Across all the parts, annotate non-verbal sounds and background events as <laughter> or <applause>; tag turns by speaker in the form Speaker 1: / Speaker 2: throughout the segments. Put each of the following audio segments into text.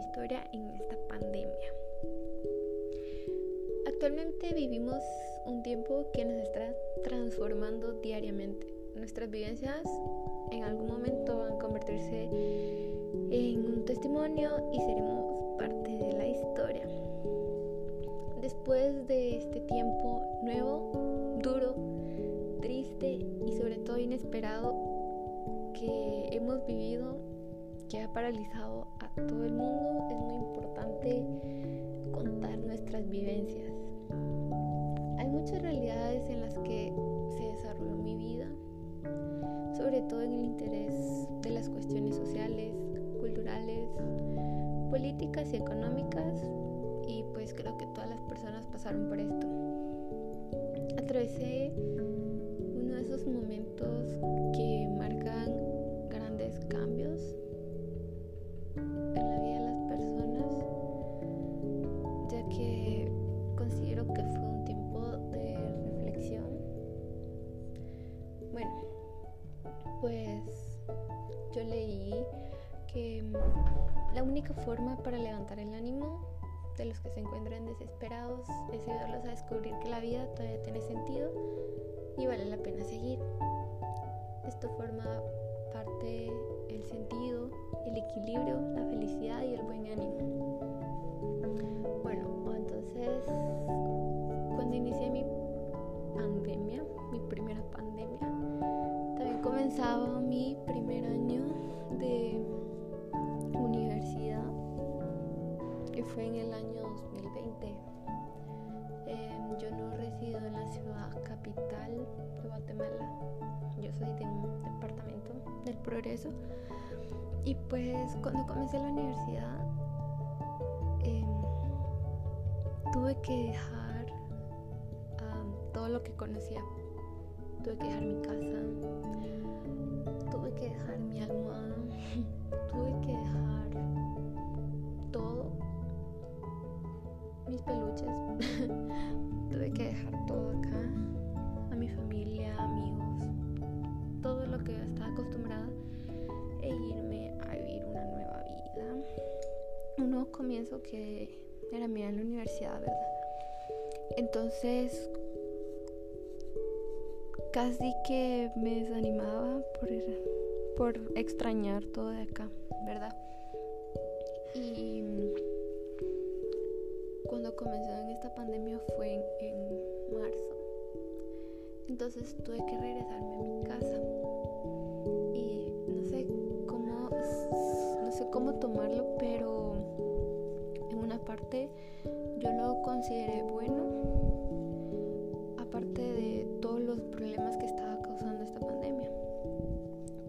Speaker 1: historia en esta pandemia. Actualmente vivimos un tiempo que nos está transformando diariamente. Nuestras vivencias en algún momento van a convertirse en un testimonio y seremos parte de la historia. Después de este tiempo nuevo, duro, triste y sobre todo inesperado que hemos vivido, que ha paralizado a todo el mundo, es muy importante contar nuestras vivencias. Hay muchas realidades en las que se desarrolló mi vida, sobre todo en el interés de las cuestiones sociales, culturales, políticas y económicas y pues creo que todas las personas pasaron por esto. Atravesé uno de esos momentos que marcan grandes cambios Bueno, pues yo leí que la única forma para levantar el ánimo de los que se encuentran desesperados es ayudarlos a descubrir que la vida todavía tiene sentido y vale la pena seguir. Fue en el año 2020. Eh, yo no resido en la ciudad capital de Guatemala, yo soy de un departamento del Progreso. Y pues cuando comencé la universidad, eh, tuve que dejar todo lo que conocía. Tuve que dejar mi casa, tuve que dejar mi almohada, <laughs> tuve peluches, <laughs> tuve que dejar todo acá, a mi familia, amigos, todo lo que estaba acostumbrada. E irme a vivir una nueva vida, un nuevo comienzo que era mía en la universidad, ¿verdad? Entonces, casi que me desanimaba por, por extrañar todo de acá, Entonces tuve que regresarme a mi casa. Y no sé cómo no sé cómo tomarlo, pero en una parte yo lo consideré bueno. Aparte de todos los problemas que estaba causando esta pandemia.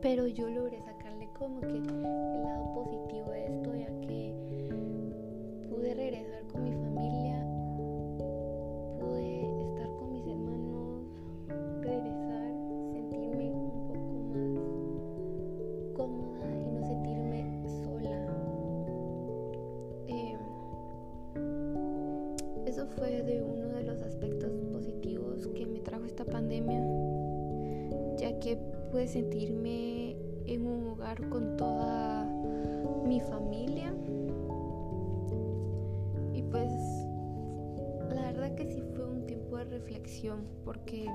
Speaker 1: Pero yo logré sacarle esta pandemia, ya que pude sentirme en un hogar con toda mi familia. Y pues la verdad que sí fue un tiempo de reflexión porque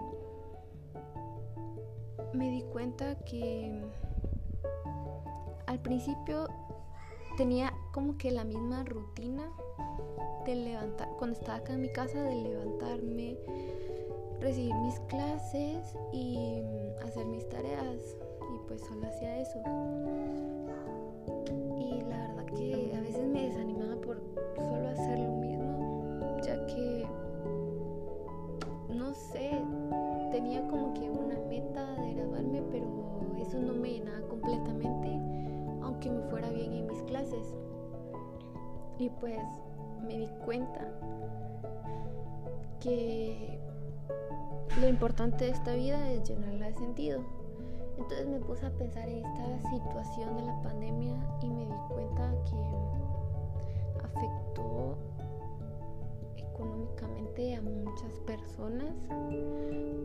Speaker 1: me di cuenta que al principio tenía como que la misma rutina de levantar, cuando estaba acá en mi casa, de levantarme, recibir mis clases y hacer mis tareas. Y pues solo hacía eso. Y la verdad que a veces me desanimaba por solo hacer lo mismo, ya que, no sé, tenía como que una meta de graduarme, pero eso no me llenaba completamente, aunque me fuera bien en mis clases. Y pues me di cuenta que lo importante de esta vida es llenarla de sentido. Entonces me puse a pensar en esta situación de la pandemia y me di cuenta que afectó económicamente a muchas personas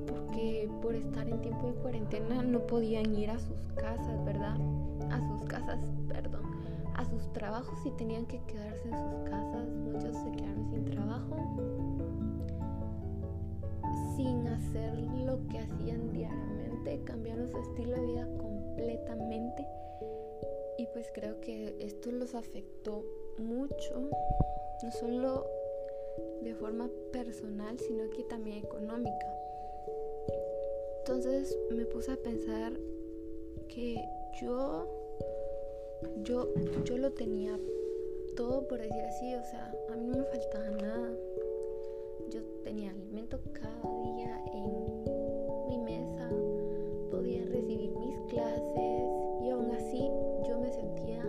Speaker 1: porque por estar en tiempo de cuarentena no podían ir a sus casas, ¿verdad? A sus casas, perdón, a sus trabajos y tenían que quedarse en sus casas. Muchos se quedaron sin trabajo, sin hacer lo que hacían diariamente, cambiaron su estilo de vida completamente. Y pues creo que esto los afectó mucho, no solo de forma personal, sino que también económica. Entonces me puse a pensar que yo, yo, yo lo tenía todo por decir así, o sea, a mí no me faltaba nada. Yo tenía alimento cada día en mi mesa, podía recibir mis clases y aún así yo me sentía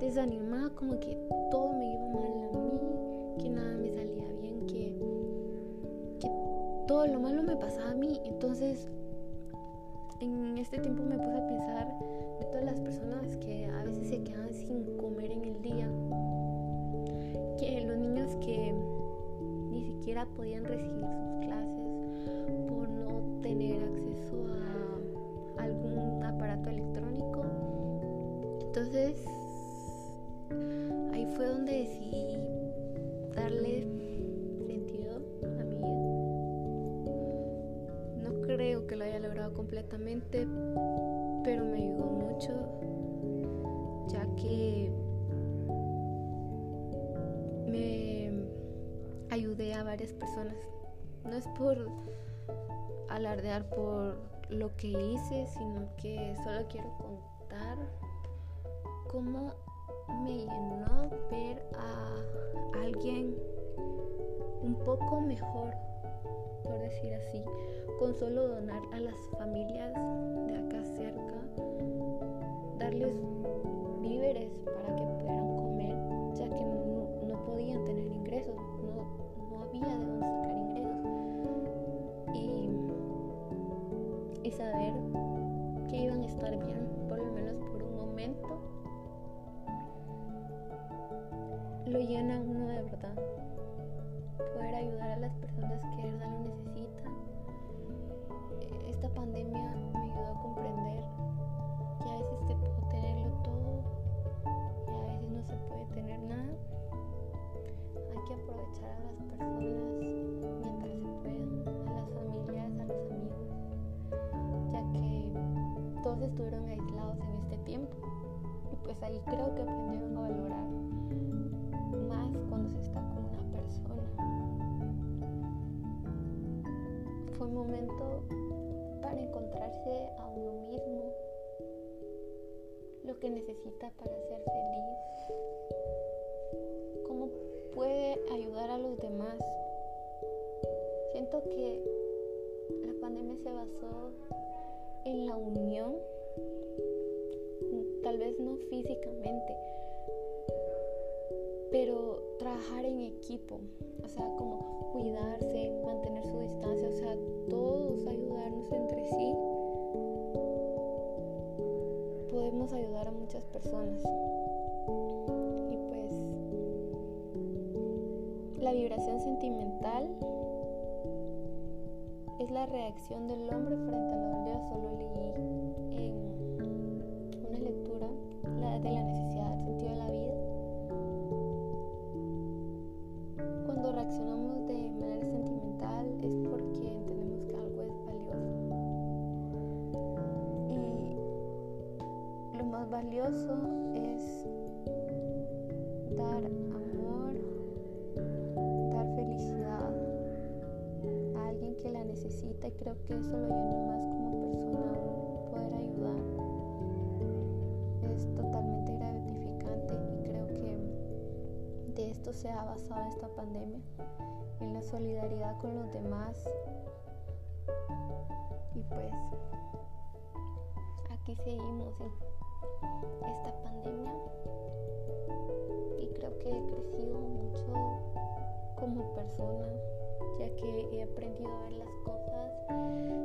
Speaker 1: desanimada, como que todo me iba mal a mí, que nada me salía bien, que, que todo lo malo me pasaba a mí. Entonces en este tiempo me puse a pensar de todas las personas que a veces se quedan sin comer en el día, siquiera podían recibir sus clases por no tener acceso a algún aparato electrónico. Entonces, ahí fue donde decidí darle creo que lo haya logrado completamente, pero me ayudó mucho, varias personas. No es por alardear por lo que hice, sino que solo quiero contar cómo me llenó ver a alguien un poco mejor, por decir así, con solo donar a las familias de acá cerca, darles pues ahí creo que aprendieron a valorar más cuando se está con una persona. Fue un momento para encontrarse a uno mismo, lo que necesita para ser feliz, cómo puede ayudar a los demás. Siento que la pandemia se basó en la unión, no físicamente, pero trabajar en equipo, o sea, como cuidarse, mantener su distancia, o sea, todos ayudarnos entre sí, podemos ayudar a muchas personas. Y pues la vibración sentimental es la reacción del hombre frente a lo es dar amor, dar felicidad a alguien que la necesita y creo que eso lo llena más como persona, poder ayudar. Es totalmente gratificante y creo que de esto se ha basado esta pandemia en la solidaridad con los demás. Y pues aquí seguimos esta pandemia. Y creo que he crecido mucho como persona, ya que he aprendido a ver las cosas